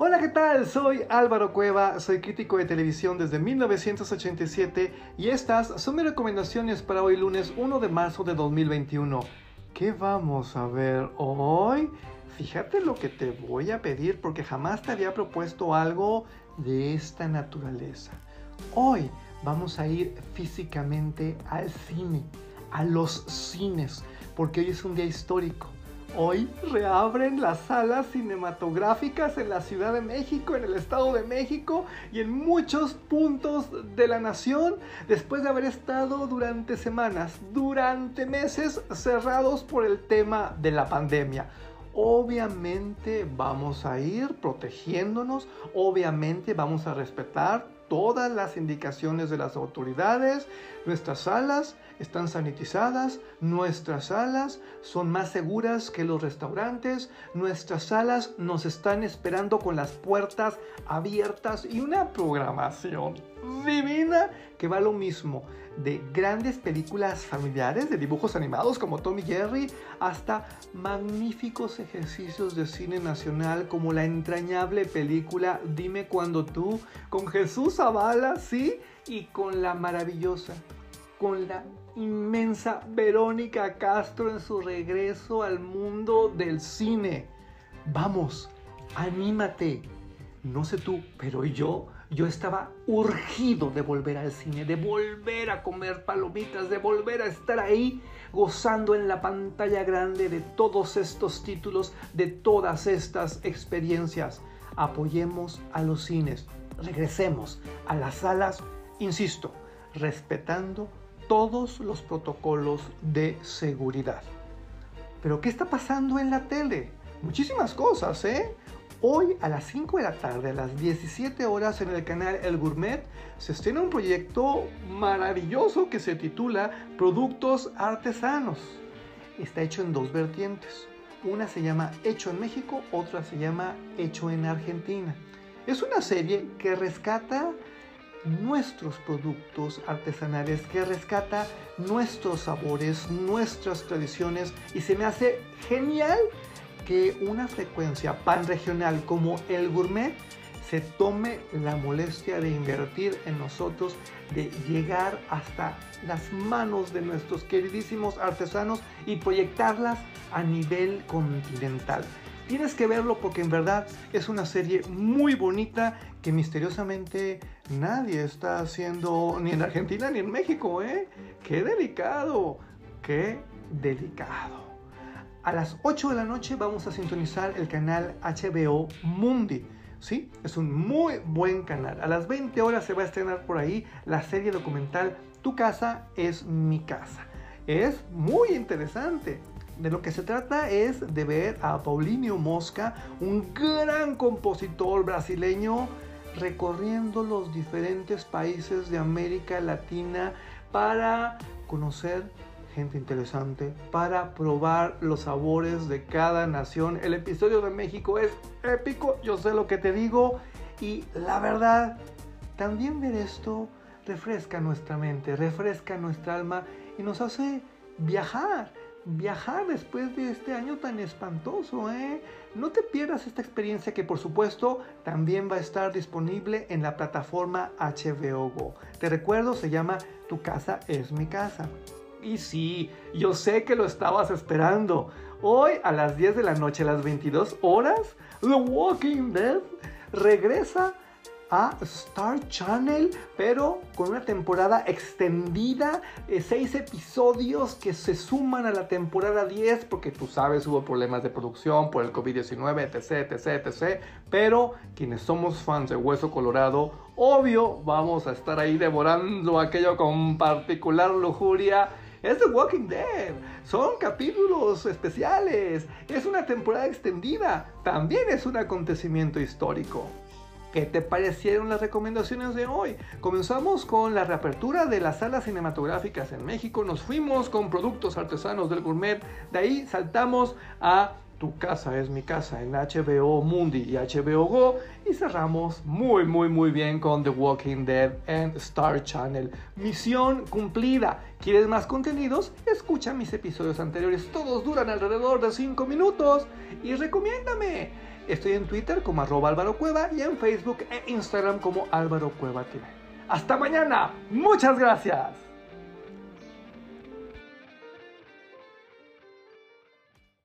Hola, ¿qué tal? Soy Álvaro Cueva, soy crítico de televisión desde 1987 y estas son mis recomendaciones para hoy lunes 1 de marzo de 2021. ¿Qué vamos a ver hoy? Fíjate lo que te voy a pedir porque jamás te había propuesto algo de esta naturaleza. Hoy vamos a ir físicamente al cine, a los cines, porque hoy es un día histórico. Hoy reabren las salas cinematográficas en la Ciudad de México, en el Estado de México y en muchos puntos de la nación después de haber estado durante semanas, durante meses cerrados por el tema de la pandemia. Obviamente vamos a ir protegiéndonos, obviamente vamos a respetar todas las indicaciones de las autoridades. Nuestras salas están sanitizadas, nuestras salas son más seguras que los restaurantes, nuestras salas nos están esperando con las puertas abiertas y una programación divina que va lo mismo de grandes películas familiares de dibujos animados como Tommy Jerry hasta magníficos ejercicios de cine nacional como la entrañable película Dime cuando tú con Jesús Zavala, sí, y con la maravillosa, con la inmensa Verónica Castro en su regreso al mundo del cine. Vamos, anímate. No sé tú, pero yo, yo estaba urgido de volver al cine, de volver a comer palomitas, de volver a estar ahí gozando en la pantalla grande de todos estos títulos, de todas estas experiencias. Apoyemos a los cines, regresemos a las salas, insisto, respetando todos los protocolos de seguridad. Pero ¿qué está pasando en la tele? Muchísimas cosas, ¿eh? Hoy a las 5 de la tarde, a las 17 horas en el canal El Gourmet, se estrena un proyecto maravilloso que se titula Productos Artesanos. Está hecho en dos vertientes. Una se llama Hecho en México, otra se llama Hecho en Argentina. Es una serie que rescata nuestros productos artesanales, que rescata nuestros sabores, nuestras tradiciones y se me hace genial que una frecuencia pan regional como el gourmet se tome la molestia de invertir en nosotros, de llegar hasta las manos de nuestros queridísimos artesanos y proyectarlas a nivel continental. Tienes que verlo porque en verdad es una serie muy bonita que misteriosamente nadie está haciendo ni en Argentina ni en México, ¿eh? ¡Qué delicado! ¡Qué delicado! A las 8 de la noche vamos a sintonizar el canal HBO Mundi. ¿Sí? Es un muy buen canal. A las 20 horas se va a estrenar por ahí la serie documental Tu casa es mi casa. Es muy interesante. De lo que se trata es de ver a Paulinho Mosca, un gran compositor brasileño, recorriendo los diferentes países de América Latina para conocer interesante, para probar los sabores de cada nación. El episodio de México es épico, yo sé lo que te digo, y la verdad, también ver esto refresca nuestra mente, refresca nuestra alma y nos hace viajar viajar después de este año tan espantoso, ¿eh? No te pierdas esta experiencia que por supuesto también va a estar disponible en la plataforma HBO Go. Te recuerdo, se llama Tu casa es mi casa. Y sí, yo sé que lo estabas esperando. Hoy a las 10 de la noche, a las 22 horas, The Walking Dead regresa a Star Channel, pero con una temporada extendida, eh, seis episodios que se suman a la temporada 10, porque tú sabes, hubo problemas de producción por el COVID-19, etc, etc, etc. Pero quienes somos fans de Hueso Colorado, obvio, vamos a estar ahí devorando aquello con particular lujuria. Es The Walking Dead. Son capítulos especiales. Es una temporada extendida. También es un acontecimiento histórico. ¿Qué te parecieron las recomendaciones de hoy? Comenzamos con la reapertura de las salas cinematográficas en México, nos fuimos con productos artesanos del gourmet, de ahí saltamos a Tu casa es mi casa en HBO Mundi y HBO Go y cerramos muy muy muy bien con The Walking Dead en Star Channel. Misión cumplida. ¿Quieres más contenidos? Escucha mis episodios anteriores, todos duran alrededor de 5 minutos y recomiéndame Estoy en Twitter como arroba Álvaro Cueva y en Facebook e Instagram como Álvaro Cueva TV. Hasta mañana. Muchas gracias.